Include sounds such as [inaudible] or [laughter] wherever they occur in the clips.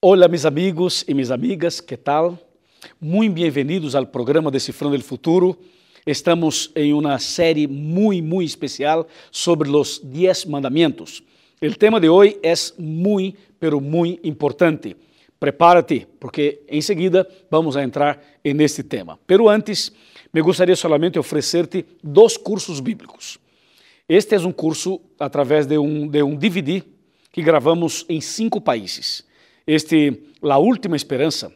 Hola mis amigos y mis amigas, ¿qué tal? Muy bienvenidos al programa Descifrando el Futuro. Estamos en una serie muy, muy especial sobre los 10 mandamientos. El tema de hoy es muy, pero muy importante. Prepárate, porque enseguida vamos a entrar en este tema. Pero antes, me gustaría solamente ofrecerte dos cursos bíblicos. Este é um curso através de um, de um DVD que gravamos em cinco países. Este, La Última Esperança,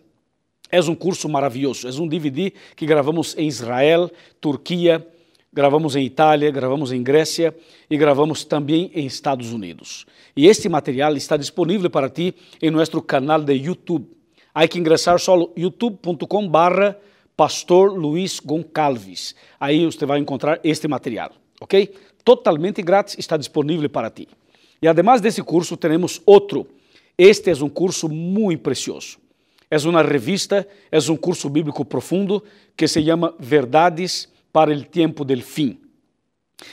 é um curso maravilhoso. É um DVD que gravamos em Israel, Turquia, gravamos em Itália, gravamos em Grécia e gravamos também em Estados Unidos. E este material está disponível para ti em nosso canal de YouTube. Há que ingressar só youtube.com barra Pastor Luiz Goncalves. Aí você vai encontrar este material, ok? totalmente grátis, está disponível para ti. E además desse curso, temos outro. Este é um curso muito precioso. É uma revista, é um curso bíblico profundo que se chama Verdades para o Tempo del Fim.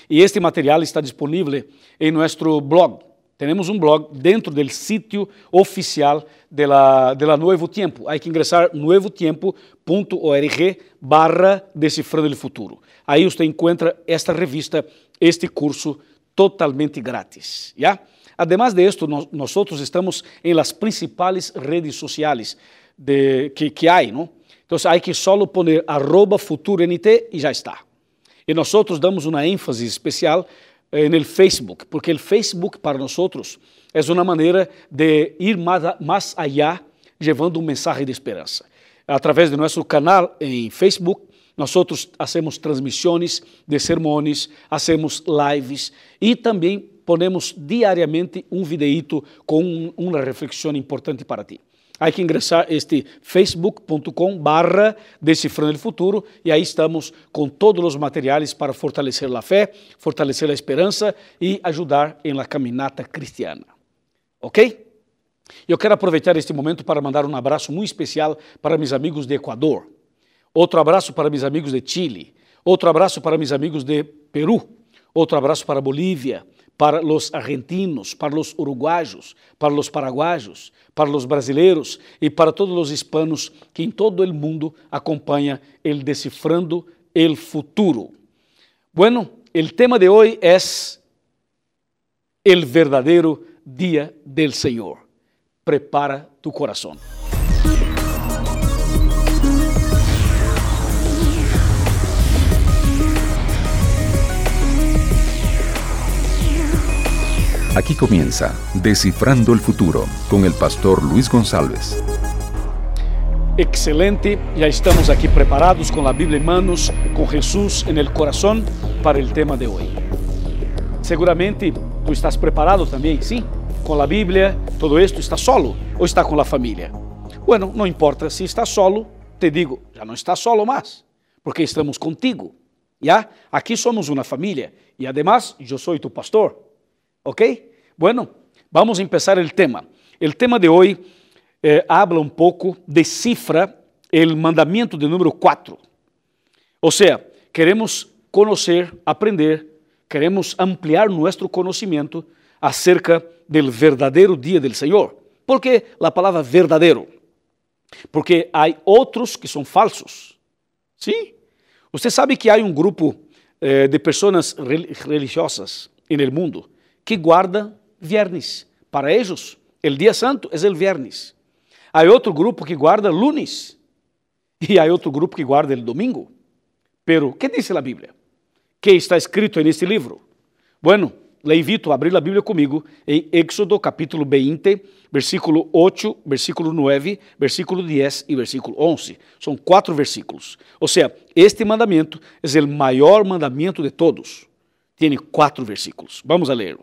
E este material está disponível em nosso blog. Temos um blog dentro do sítio oficial de la, Nuevo Tiempo. Há que ingressar nuevotiempo.org barra Decifrando o Futuro. Aí você encontra esta revista este curso totalmente grátis. ¿ya? Además de esto, no, nosotros estamos en las principales redes sociales de, que, que hay, ¿no? Entonces hay que solo poner arroba futuront y ya está. Y nosotros damos una énfasis especial en el Facebook, porque el Facebook para nosotros es una manera de ir más, más allá llevando un mensaje de esperanza. A través de nuestro canal en Facebook, nós outros hacemos transmissões de sermões, hacemos lives e também ponemos diariamente um videito com um, uma reflexão importante para ti. Há que ingressar este facebook.com barra Decifrando o Futuro e aí estamos com todos os materiais para fortalecer a fé, fortalecer a esperança e ajudar em la caminata cristiana. Ok? Eu quero aproveitar este momento para mandar um abraço muito especial para meus amigos de Equador. Outro abraço para meus amigos de Chile. Outro abraço para meus amigos de Peru. Outro abraço para Bolívia, para os argentinos, para os uruguaios, para os paraguaios, para os brasileiros e para todos os hispanos que em todo o mundo acompanham el Decifrando el Futuro. Bueno, el tema de hoy es el verdadero día del Señor. Prepara tu corazón. Aquí comienza Descifrando el Futuro con el pastor Luis González. Excelente, ya estamos aquí preparados con la Biblia en manos, con Jesús en el corazón para el tema de hoy. Seguramente tú estás preparado también, ¿sí? Con la Biblia, todo esto, ¿está solo o está con la familia? Bueno, no importa si estás solo, te digo, ya no estás solo más, porque estamos contigo, ¿ya? Aquí somos una familia y además yo soy tu pastor. ¿Ok? Bueno, vamos a empezar el tema. El tema de hoy eh, habla un poco, descifra el mandamiento de número 4. O sea, queremos conocer, aprender, queremos ampliar nuestro conocimiento acerca del verdadero día del Señor. ¿Por qué la palabra verdadero? Porque hay otros que son falsos. ¿Sí? Usted sabe que hay un grupo eh, de personas religiosas en el mundo que guarda viernes. Para eles, o dia santo é o viernes. Há outro grupo que guarda lunes e há outro grupo que guarda o domingo. Pero, que diz a Bíblia? Que está escrito neste livro? Bueno, le invito a abrir a Bíblia comigo em Éxodo capítulo 20, versículo 8, versículo 9, versículo 10 e versículo 11. São quatro versículos. Ou seja, este mandamento é o maior mandamento de todos. Tem quatro versículos. Vamos a ler.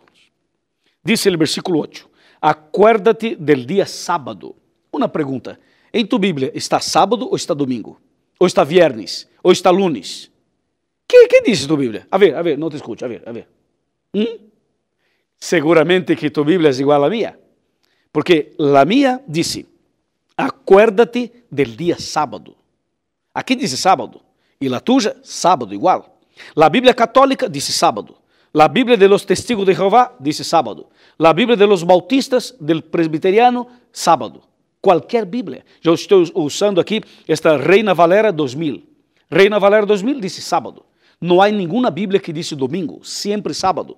Dice el versículo 8, acuérdate del día sábado. Una pregunta, ¿en tu Bíblia está sábado ou está domingo? Ou está viernes? Ou está lunes? ¿Qué, qué dice tu Bíblia? A ver, a ver, não te escucho, a ver, a ver. ¿Mm? Seguramente que tu Bíblia é igual a minha. Porque la mía dice, acuérdate del día sábado. Aqui dice sábado. E la tuya, sábado igual. La Bíblia católica dice sábado. La Biblia de los Testigos de Jehová dice sábado. La Biblia de los Bautistas del Presbiteriano, sábado. qualquer Bíblia. Eu estou usando aqui esta Reina Valera 2000. Reina Valera 2000 disse sábado. Não há nenhuma Bíblia que disse domingo, sempre sábado.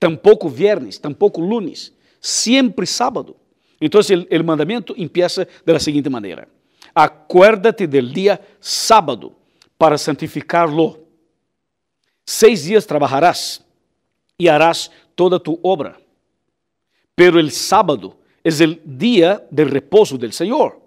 Tampouco viernes, tampouco lunes, sempre sábado. Então, o mandamento empieza de la seguinte maneira: Acuérdate del dia sábado para santificarlo. Seis dias trabalharás e harás toda tu obra. Pero el sábado es el día de reposo del Señor.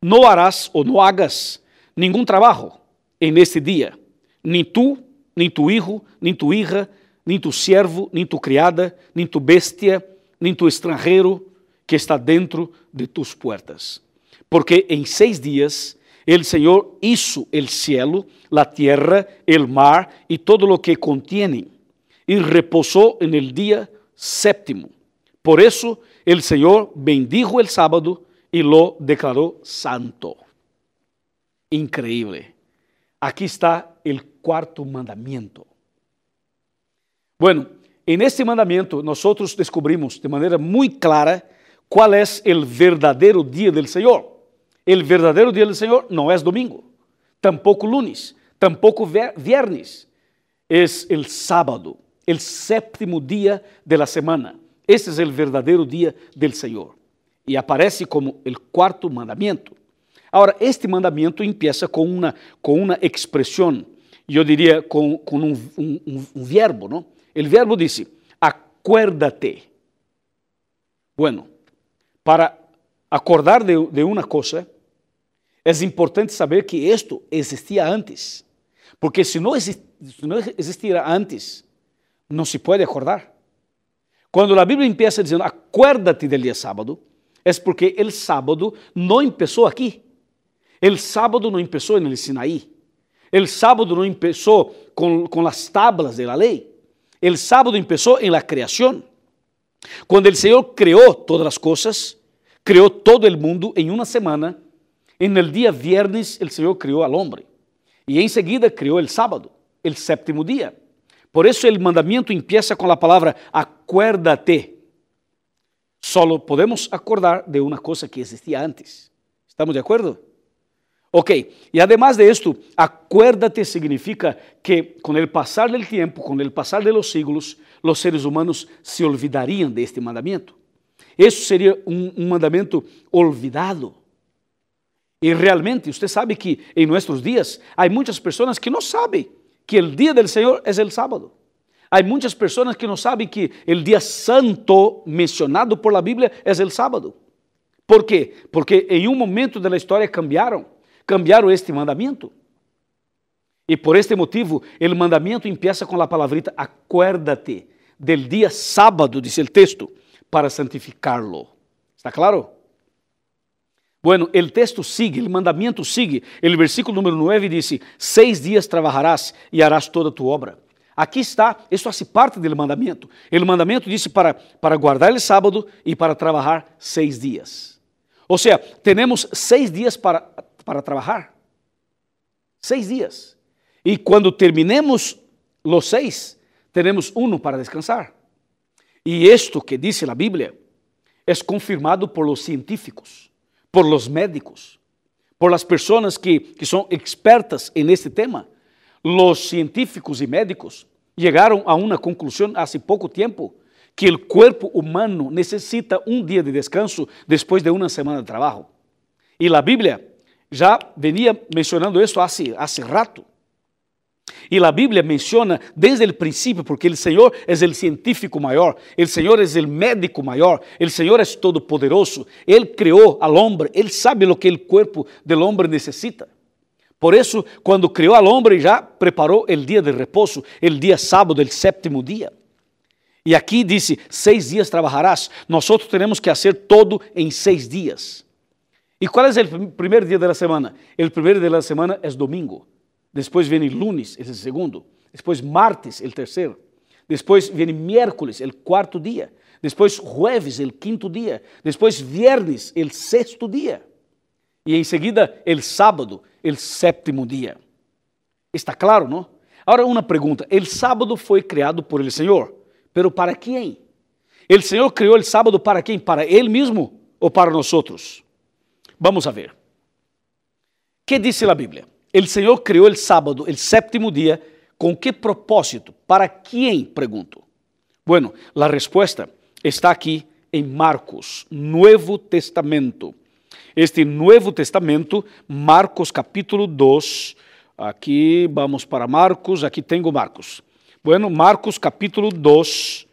No harás o no hagas ningún trabajo en este día, ni tú, ni tu hijo, ni tu hija, ni tu siervo, ni tu criada, ni tu bestia, ni tu extranjero que está dentro de tus puertas. Porque en seis días el Señor hizo el cielo, la tierra, el mar y todo lo que contienen, y reposó en el día séptimo. Por eso el Señor bendijo el sábado y lo declaró santo. Increíble. Aquí está el cuarto mandamiento. Bueno, en este mandamiento nosotros descubrimos de manera muy clara cuál es el verdadero día del Señor. El verdadero día del Señor no es domingo, tampoco lunes, tampoco viernes, es el sábado, el séptimo día de la semana. Ese es el verdadero día del Señor. Y aparece como el cuarto mandamiento. Ahora, este mandamiento empieza con una, con una expresión, yo diría con, con un, un, un, verbo, ¿no? El verbo dice, acuérdate. Bueno, para acordar de, de una cosa, es importante saber que esto existía antes. Porque si no, exist, si no existiera antes, no se puede acordar. Quando a Bíblia empieza dizendo, acuérdate del dia sábado, é porque o sábado não começou aqui. O sábado não começou no Sinaí. O sábado não começou com, com as tablas da lei. O sábado começou em la criação. Quando o Senhor criou todas as coisas, criou todo o mundo em uma semana, em el dia viernes o Senhor criou al hombre. E em seguida criou o sábado, o sétimo dia. Por eso el mandamiento empieza con la palabra acuérdate. Solo podemos acordar de una cosa que existía antes. ¿Estamos de acuerdo? Ok, y además de esto, acuérdate significa que con el pasar del tiempo, con el pasar de los siglos, los seres humanos se olvidarían de este mandamiento. Eso sería un, un olvidado. Y realmente, usted sabe que en nuestros días hay muchas personas que no saben que el día del Señor es el sábado. Hay muchas personas que no saben que el día santo mencionado por la Biblia es el sábado. ¿Por qué? Porque en un momento de la historia cambiaron, cambiaron este mandamiento. Y por este motivo, el mandamiento empieza con la palabrita acuérdate del día sábado, dice el texto, para santificarlo. ¿Está claro? Bueno, el texto sigue, el mandamiento sigue. El versículo número 9 dice, seis días trabajarás y harás toda tu obra. Aqui está, isso hace parte do mandamento. O mandamento disse para, para guardar o sábado e para trabalhar seis dias. Ou seja, temos seis dias para, para trabalhar. Seis dias. E quando terminemos os seis, teremos um para descansar. E isto que diz a Bíblia é confirmado por los científicos por los médicos, por las personas que, que son expertas en este tema. Los científicos y médicos llegaron a una conclusión hace poco tiempo que el cuerpo humano necesita un día de descanso después de una semana de trabajo. Y la Biblia ya venía mencionando esto hace, hace rato. E a Bíblia menciona desde o princípio, porque o Senhor é o científico maior, o Senhor é o médico maior, o Senhor é todo-poderoso, Ele criou al homem, Ele sabe o que o corpo do homem necessita. Por isso, quando criou al homem, já preparou o dia de repouso, o dia sábado, o sétimo dia. E aqui disse: seis dias trabalharás. Nós temos que fazer todo em seis dias. E qual é o primeiro dia da semana? O primeiro dia da semana é domingo. Depois vem lunes, esse é o segundo. Depois martes, o terceiro. Depois vem miércoles, o quarto dia. Depois jueves, o quinto dia. Depois viernes, o sexto dia. E em seguida, o sábado, o sétimo dia. Está claro, não? Agora, uma pergunta: o sábado foi criado por el Senhor, pero para quem? O Senhor criou o sábado para quem? Para Ele mesmo? ou para nós outros? Vamos a ver. Que diz a Bíblia? O Senhor criou o sábado, o sétimo dia, com que propósito? Para quem? Pergunto. Bueno, a resposta está aqui em Marcos, Novo Testamento. Este Novo Testamento, Marcos capítulo 2. Aqui vamos para Marcos, aqui tenho Marcos. Bueno, Marcos capítulo 2,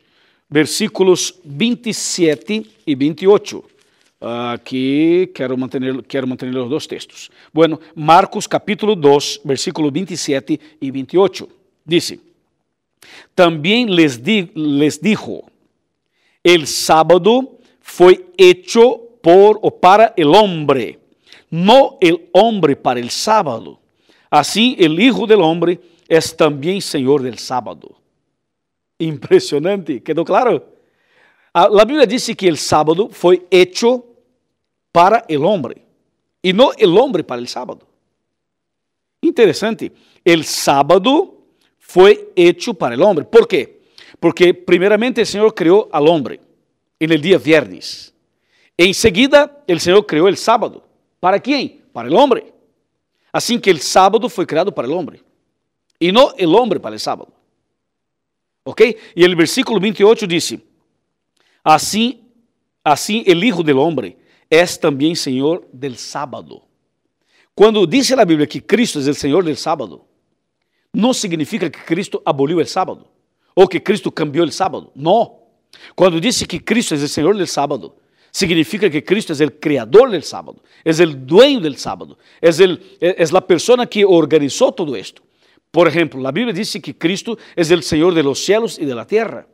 versículos 27 e 28. Aqui quero manter, quero manter dois textos. Bueno, Marcos capítulo 2, versículo 27 e 28. Dice: Também les, di, les dijo: El sábado foi hecho por o para el hombre, no el hombre para el sábado. Assim, el Hijo del Hombre es também Senhor del sábado. Impressionante, quedou claro? A, Bíblia diz que o sábado foi hecho para el hombre e não el hombre para el sábado. Interessante. El sábado foi hecho para el hombre. ¿Por quê? Porque primeiramente o Senhor criou al hombre en el día viernes. En seguida, el Senhor criou el sábado. ¿Para quem? Para el hombre. Assim que el sábado foi criado para el hombre e não el hombre para el sábado. ¿Ok? E el versículo 28 diz: Assim, assim el Hijo del Hombre es também Senhor del sábado. Quando diz a Bíblia que Cristo é o Senhor del sábado, não significa que Cristo aboliu o sábado ou que Cristo cambiou o sábado. Não. Quando diz que Cristo é o Senhor del sábado, significa que Cristo é o criador del sábado, é o dueño del sábado, é, el, es la persona que organizou todo esto. Por exemplo, a Bíblia diz que Cristo é o Senhor de los cielos e de la tierra,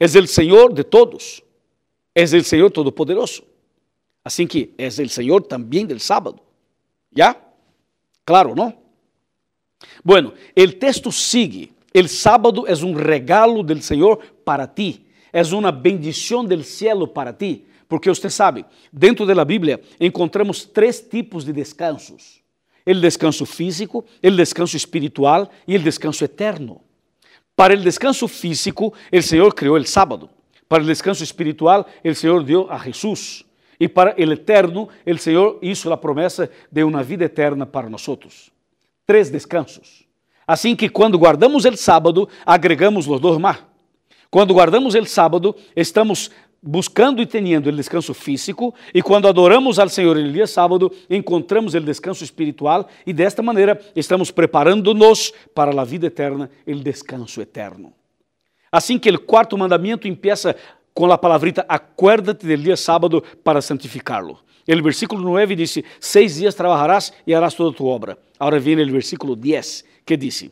é o Senhor de todos, é o Senhor Todopoderoso. Assim que é o Senhor também del sábado. ¿Ya? Claro, não? Bueno, o texto sigue. El sábado é um regalo del Senhor para ti. É uma bendição del cielo para ti. Porque você sabe, dentro da Bíblia encontramos três tipos de descansos: o descanso físico, o descanso espiritual e o descanso eterno. Para o descanso físico, o Senhor criou o sábado. Para o descanso espiritual, o Senhor deu a Jesus. E para o eterno, o Senhor hizo a promessa de uma vida eterna para nós. Três descansos. Assim que quando guardamos o sábado, agregamos os dois mais. Quando guardamos o sábado, estamos buscando e tendo o descanso físico, e quando adoramos ao Senhor no dia sábado, encontramos o descanso espiritual, e desta maneira estamos preparando-nos para a vida eterna, o descanso eterno. Assim que o quarto mandamento empieza com a palavrita acuérdate del dia sábado para santificá-lo. O versículo 9 diz: Seis dias trabalharás e harás toda tu obra. Agora vem o versículo 10 que diz: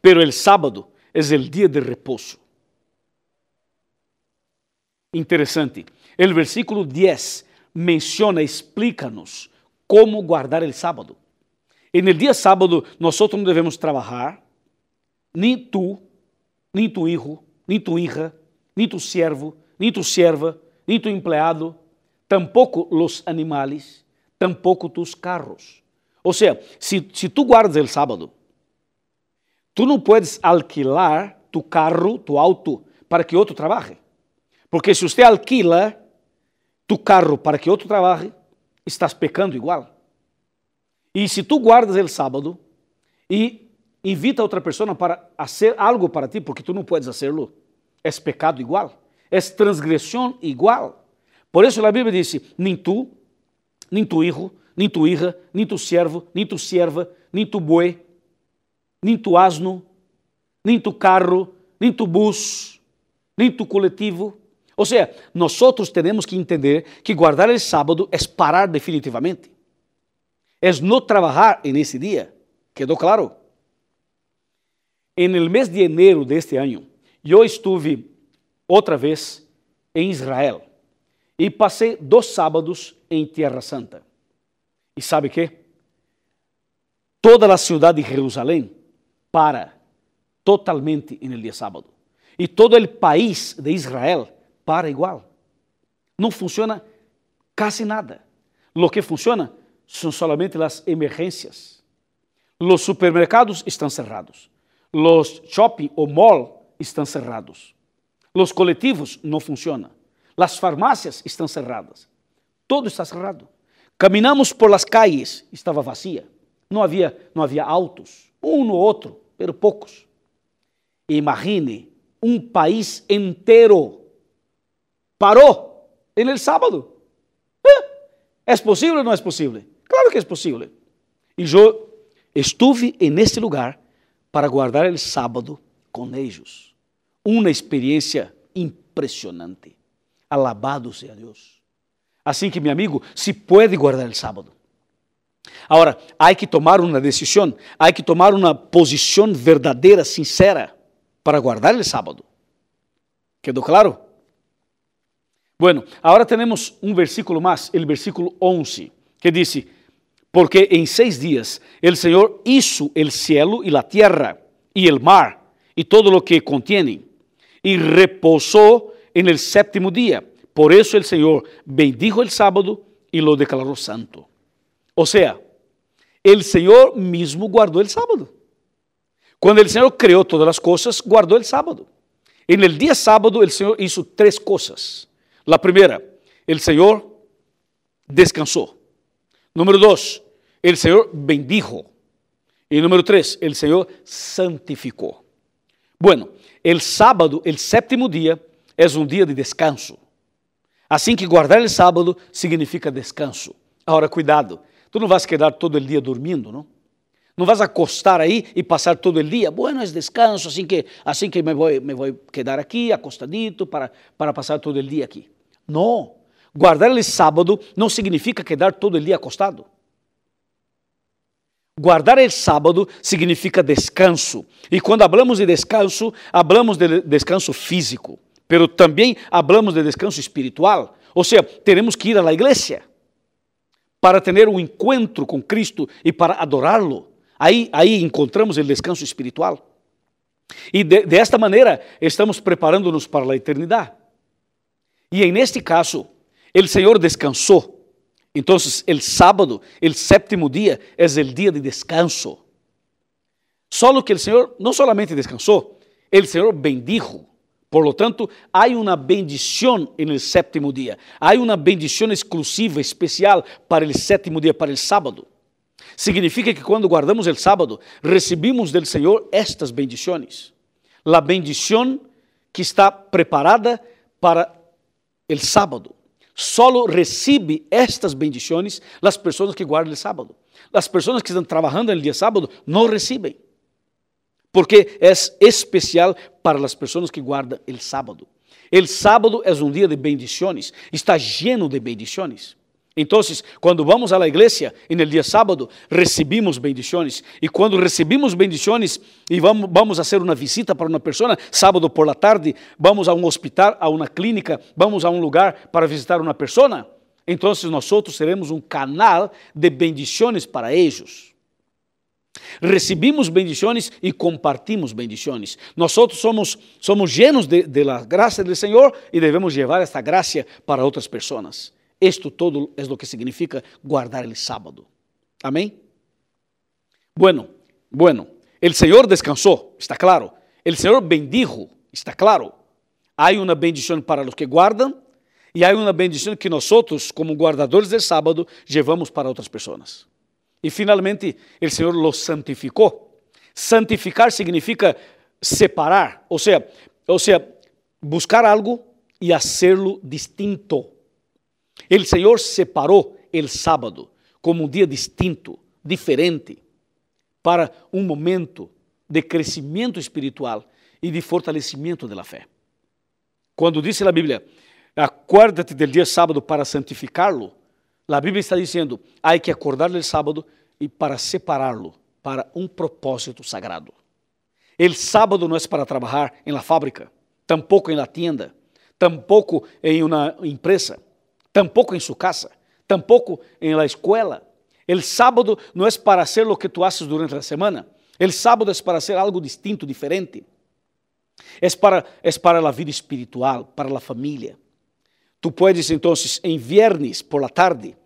Pero el sábado es el dia de repouso Interessante. O versículo 10 menciona, explica-nos como guardar o sábado. E no dia sábado, nós não devemos trabalhar, nem tu, nem tu hijo, nem tu hija, nem tu servo, nem tu serva, nem tu empleado, tampouco os animais, tampouco tus carros. Ou seja, se, se tu guardas o sábado, tu não puedes alquilar tu carro, tu auto, para que outro trabalhe. Porque se você alquila tu carro para que outro trabalhe, estás pecando igual. E se tu guardas o sábado e invita outra pessoa para fazer algo para ti, porque tu não puedes hacerlo, é pecado igual, é transgressão igual. Por isso a Bíblia diz: nem tu, nem tu hijo, nem tu hija, nem tu servo, nem tu serva, nem tu boi, nem tu asno, nem tu carro, nem tu bus, nem tu coletivo, ou seja, nós temos que entender que guardar o sábado é parar definitivamente. É não trabalhar nesse dia. ¿Quedou claro? En el mês de enero de este eu estive outra vez em Israel e passei dois sábados em Tierra Santa. E sabe que? Toda a cidade de Jerusalém para totalmente no dia sábado. E todo o país de Israel para igual. Não funciona quase nada. Lo que funciona são solamente as emergências. Los supermercados estão cerrados. Los shopping ou mall estão cerrados. Los coletivos não funcionam. Las farmácias estão cerradas. todo está cerrado. Caminhamos por las calles, estava vazia. Não havia, não havia autos, um no outro, pero poucos. Imagine um país inteiro parou en el sábado. ¿É possível ou não é possível? Claro que é possível. E eu estive nesse lugar para guardar o sábado com eles. Uma experiência impressionante. Alabado seja Deus. Assim que, meu amigo, se pode guardar o sábado. Agora, há que tomar uma decisão, há que tomar uma posição verdadeira, sincera, para guardar o sábado. ¿Quedou claro? Bueno, agora temos um versículo mais, o versículo 11, que diz: Porque em seis dias el Senhor hizo el cielo e a tierra e el mar e todo lo que contienen, e reposou en el séptimo dia. Por eso el Señor bendijo el sábado y lo declaró santo. O sea, el Señor mismo guardó el sábado. Cuando el Señor creó todas las cosas, guardó el sábado. En el día sábado el Señor hizo tres cosas. La primera, el Señor descansó. Número dos, el Señor bendijo. Y número tres, el Señor santificó. Bueno, el sábado, el séptimo día, es un día de descanso. Assim que guardar o sábado significa descanso. Agora, cuidado, tu não vas quedar todo o dia dormindo, não? Não vas acostar aí e passar todo o dia, bueno, é descanso, assim que, assim que me vou, me vou quedar aqui, acostadito, para, para passar todo o dia aqui. Não. Guardar o sábado não significa quedar todo o dia acostado. Guardar o sábado significa descanso. E quando falamos de descanso, falamos de descanso físico pero também hablamos de descanso espiritual. Ou seja, teremos que ir à igreja para ter um encontro com Cristo e para adorá-lo. Aí, aí encontramos o descanso espiritual. E de, de esta maneira estamos preparando-nos para a eternidade. E em neste caso, o Senhor descansou. Então, o sábado, o sétimo dia, é o dia de descanso. Só que o Senhor não solamente descansou, o Senhor bendijo. Por lo tanto, há uma bendição no sétimo dia. Há uma bendição exclusiva, especial para o sétimo dia, para o sábado. Significa que quando guardamos o sábado, recebemos do Senhor estas bendições. A bendição que está preparada para o sábado. Solo recebe estas bendições as pessoas que guardam o sábado. As pessoas que estão trabalhando no dia sábado não recebem porque é especial para as pessoas que guardam o sábado. O sábado é um dia de bendições, está lleno de bendições. Então, quando vamos à igreja no dia sábado, recebemos bendições. E quando recebemos bendições e vamos, vamos fazer uma visita para uma pessoa, sábado por la tarde, vamos a um hospital, a uma clínica, vamos a um lugar para visitar uma pessoa, então nós seremos um canal de bendições para eles. Recibimos bendiciones y compartimos bendiciones. Nosotros somos, somos llenos de, de la gracia del Señor y debemos llevar esta gracia para otras personas. Esto todo es lo que significa guardar el sábado. Amén. Bueno, bueno, el Señor descansó, está claro. El Señor bendijo, está claro. Hay una bendición para los que guardan y hay una bendición que nosotros, como guardadores del sábado, llevamos para otras personas. E finalmente, o Senhor los santificou. Santificar significa separar, ou seja, ou seja, buscar algo e hacerlo distinto. O Senhor separou o sábado como um dia distinto, diferente, para um momento de crescimento espiritual e de fortalecimento da fé. Quando diz a Bíblia, acuérdate del dia sábado para santificarlo, a Bíblia está dizendo: há que acordar no sábado e para separá-lo para um propósito sagrado. El sábado não é para trabalhar em la fábrica, tampouco em la tienda, tampouco em uma empresa, tampouco em sua casa, tampouco em la escola. El sábado não é para hacer lo que tu haces durante a semana. El sábado é para hacer algo distinto, diferente. É para, é para a vida espiritual, para a família. Tu puedes entonces en viernes por la tarde,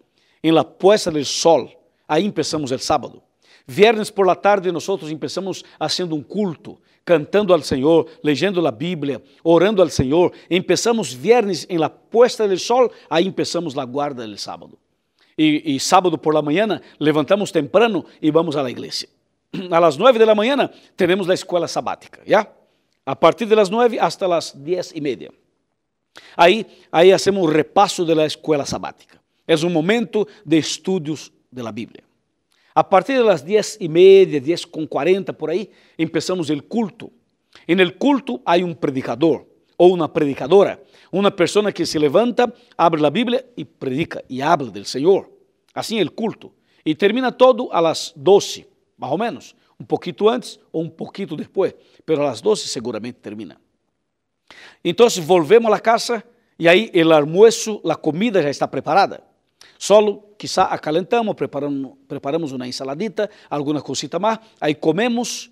en la puesta del sol, ahí empezamos el sábado. Viernes por la tarde nosotros empezamos haciendo un culto, cantando al Senhor, leyendo a Bíblia, orando al Senhor. Empezamos viernes em la puesta del sol, aí empezamos la guarda del sábado. E, e sábado por la mañana levantamos temprano e vamos la igreja. [clears throat] A las nueve de la mañana tenemos la escuela sabática, ¿ya? A partir de las nueve hasta las diez y media. Aí, aí hacemos um repasso da escola sabática. É um momento de estudos da Bíblia. A partir das 10 e meia, 10 com 40 por aí, começamos o culto. En el culto há um predicador ou uma predicadora, uma pessoa que se levanta, abre a Bíblia e predica e habla del Senhor. Assim é o culto. E termina todo a las 12, mais ou menos. Um pouquinho antes ou um pouquinho depois, pero a las 12 seguramente termina. Então, volvemos à casa e aí o almoço, a comida já está preparada. Solo quizá acalentamos, preparamos, preparamos uma ensaladita, alguma cosita mais, aí comemos,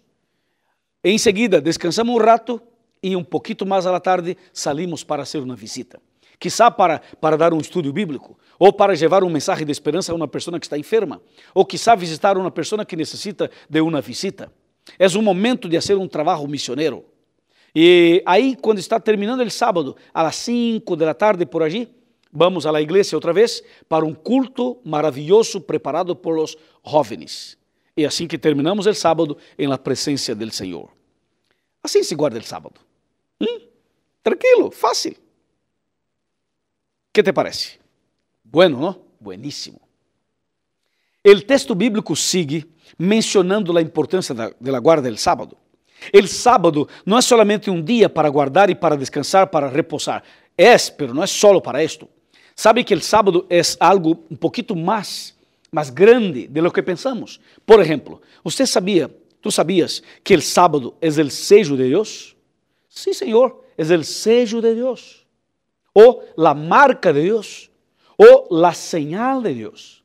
em seguida descansamos um rato e um pouquinho mais à tarde salimos para fazer uma visita. Quizá para, para dar um estudo bíblico, ou para levar um mensagem de esperança a uma pessoa que está enferma, ou quizá visitar uma pessoa que necessita de uma visita. É um momento de fazer um trabalho missioneiro. E aí, quando está terminando o sábado, às 5 da tarde por allí, vamos à igreja outra vez para um culto maravilhoso preparado por los jóvenes. E assim que terminamos o sábado em la presença do Senhor. Assim se guarda o sábado. Hum? Tranquilo, fácil. Que te parece? Bueno, não? Bueníssimo. O texto bíblico sigue mencionando a importância da, da guarda do sábado. El sábado não é solamente um dia para guardar e para descansar, para reposar. É, pero não é solo para esto. Sabe que o sábado é algo um pouquinho mais, mais grande de lo que pensamos. Por exemplo, você sabia, tu sabias que o sábado é o sello de Deus? Sí, Senhor, é o sello de Deus. Ou a marca de Deus. Ou a señal de Deus.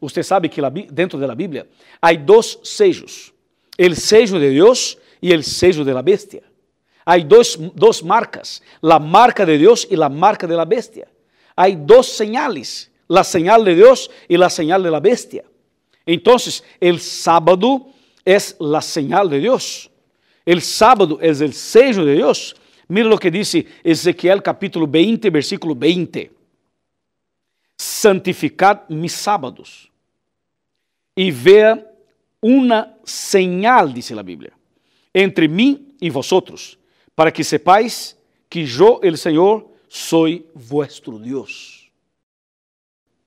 Você sabe que dentro da Bíblia há dois sellos: o sello de Deus y el sello de la bestia. Dos, dos marcas, la marca de Dios y la marca de la bestia. Hay dos señales, la señal de Dios y la señal de la bestia. Entonces, el sábado es la señal de Dios. El sábado es el sello de Dios. Mira lo que dice Ezequiel capítulo 20, versículo 20. Santificad mis sábados y vea una señal, dice la Biblia entre mim e vosotros, para que sepáis que eu, el Senhor, soy vuestro Deus.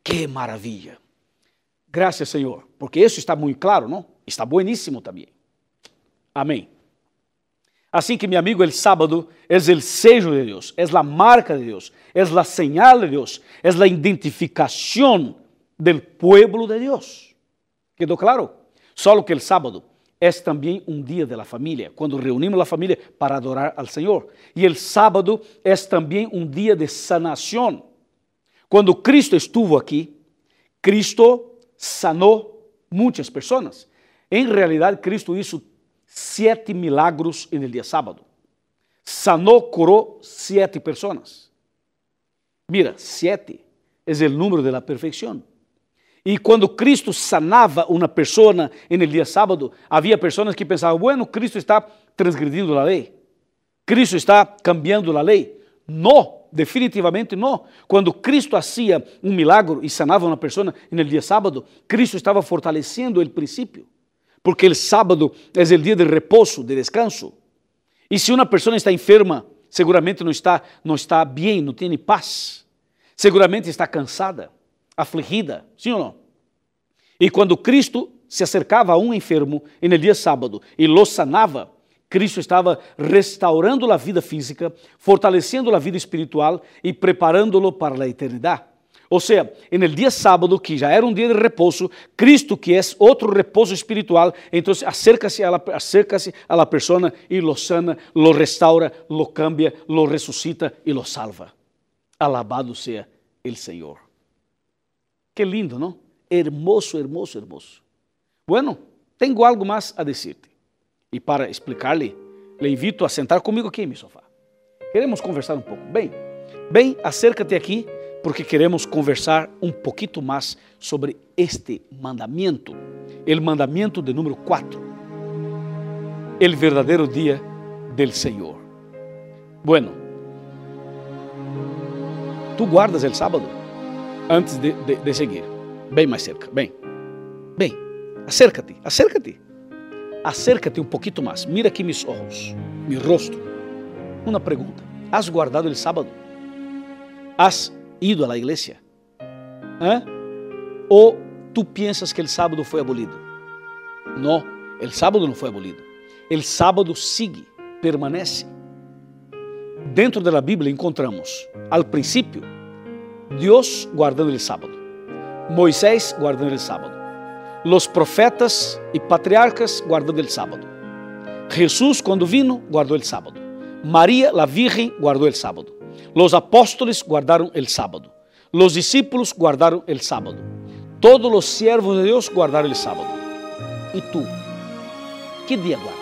Que maravilha! Graças, Senhor, porque isso está muito claro, não? Está bueníssimo também. Amém. Assim que, meu amigo, el sábado é o sello de Deus, é a marca de Deus, é a señal de Deus, é a identificação del pueblo de Deus. ¿Quedou claro? Só que el sábado é também um dia da família, quando reunimos a família para adorar ao Senhor. E o sábado é também um dia de sanação. Quando Cristo estuvo aqui, Cristo sanou muitas pessoas. Em realidade, Cristo hizo sete milagros no dia sábado. Sanou, curou sete pessoas. Mira, sete é o número da perfeição. E quando Cristo sanava uma pessoa no dia sábado, havia pessoas que pensavam, bueno, Cristo está transgredindo a lei. Cristo está cambiando a lei. Não, definitivamente não. Quando Cristo fazia um milagre e sanava uma pessoa no dia sábado, Cristo estava fortalecendo o princípio. Porque o sábado é o dia de repouso, de descanso. E se uma pessoa está enferma, seguramente não está, não está bem, não tem paz. Seguramente está cansada afligida, sim ou não? E quando Cristo se acercava a um enfermo no dia sábado e lo sanava, Cristo estava restaurando a vida física, fortalecendo a vida espiritual e preparando-lo para a eternidade. Ou seja, no dia sábado, que já era um dia de repouso, Cristo, que é outro repouso espiritual, então acerca-se a, acerca a la persona e lo sana, lo restaura, lo cambia, lo ressuscita e lo salva. Alabado seja o Senhor. Que lindo, não? Hermoso, hermoso, hermoso. Bueno, tenho algo mais a dizer-te. E para explicar-lhe, le invito a sentar comigo aqui em meu sofá. Queremos conversar um pouco. Bem, bem, acércate aqui porque queremos conversar um pouquinho mais sobre este mandamento, o mandamento de número 4. el verdadero día del Señor. Bueno, tú guardas el sábado antes de, de, de seguir. Bem mais cerca, bem. Bem, acércate, acércate. Acércate um pouquinho mais. Mira aqui meus olhos, meu rosto. Uma pergunta: ¿Has guardado o sábado? ¿Has ido la igreja? ¿Eh? ¿O tú piensas que el sábado fue abolido? No, el sábado no fue abolido. El sábado sigue, permanece. Dentro da Bíblia encontramos, al princípio, Deus guardando o sábado, Moisés guardando o sábado, los profetas e patriarcas guardando o sábado, Jesus, quando vino, guardou o sábado, Maria, la Virgem, guardou o sábado, los apóstoles guardaram o sábado, los discípulos guardaram o sábado, todos os siervos de Deus guardaram o sábado. E tu, que dia guardas?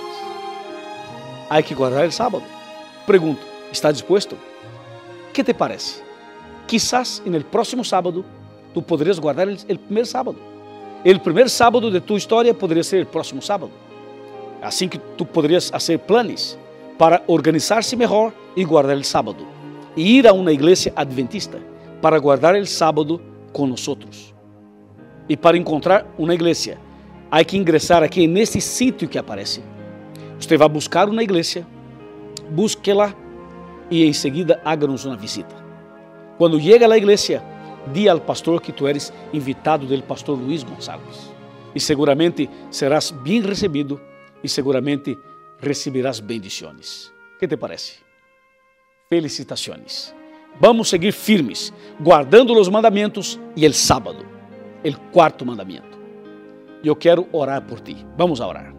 Há que guardar o sábado. Pergunto, está disposto? Que te parece? Quizás en el próximo sábado tu poderias guardar el, el primer sábado. El primer sábado de tu história poderia ser o próximo sábado. Assim que tu poderias fazer planos para organizar-se melhor e guardar o sábado. E ir a uma igreja adventista para guardar o sábado com nós. E para encontrar uma igreja, há que ingressar aqui nesse sítio que aparece. Você vai buscar uma igreja, busque-la e em seguida haga-nos uma visita. Quando chega à igreja, di ao pastor que tu eres invitado do pastor Luiz Gonçalves. E seguramente serás bem recebido e seguramente receberás bendições. Que te parece? Felicitações. Vamos seguir firmes, guardando os mandamentos e o sábado, o quarto mandamento. Eu quero orar por ti. Vamos a orar.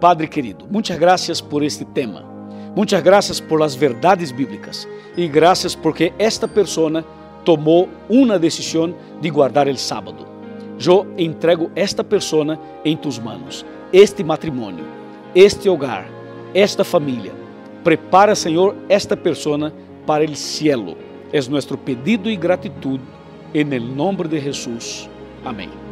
Padre querido, muitas graças por este tema. Muitas graças por las verdades bíblicas e graças porque esta pessoa tomou uma decisão de guardar o sábado. Eu entrego esta pessoa em tus manos, este matrimônio, este hogar, esta família. Prepara, Senhor, esta pessoa para o cielo. É nosso pedido e gratitud, em el nombre de Jesus. Amém.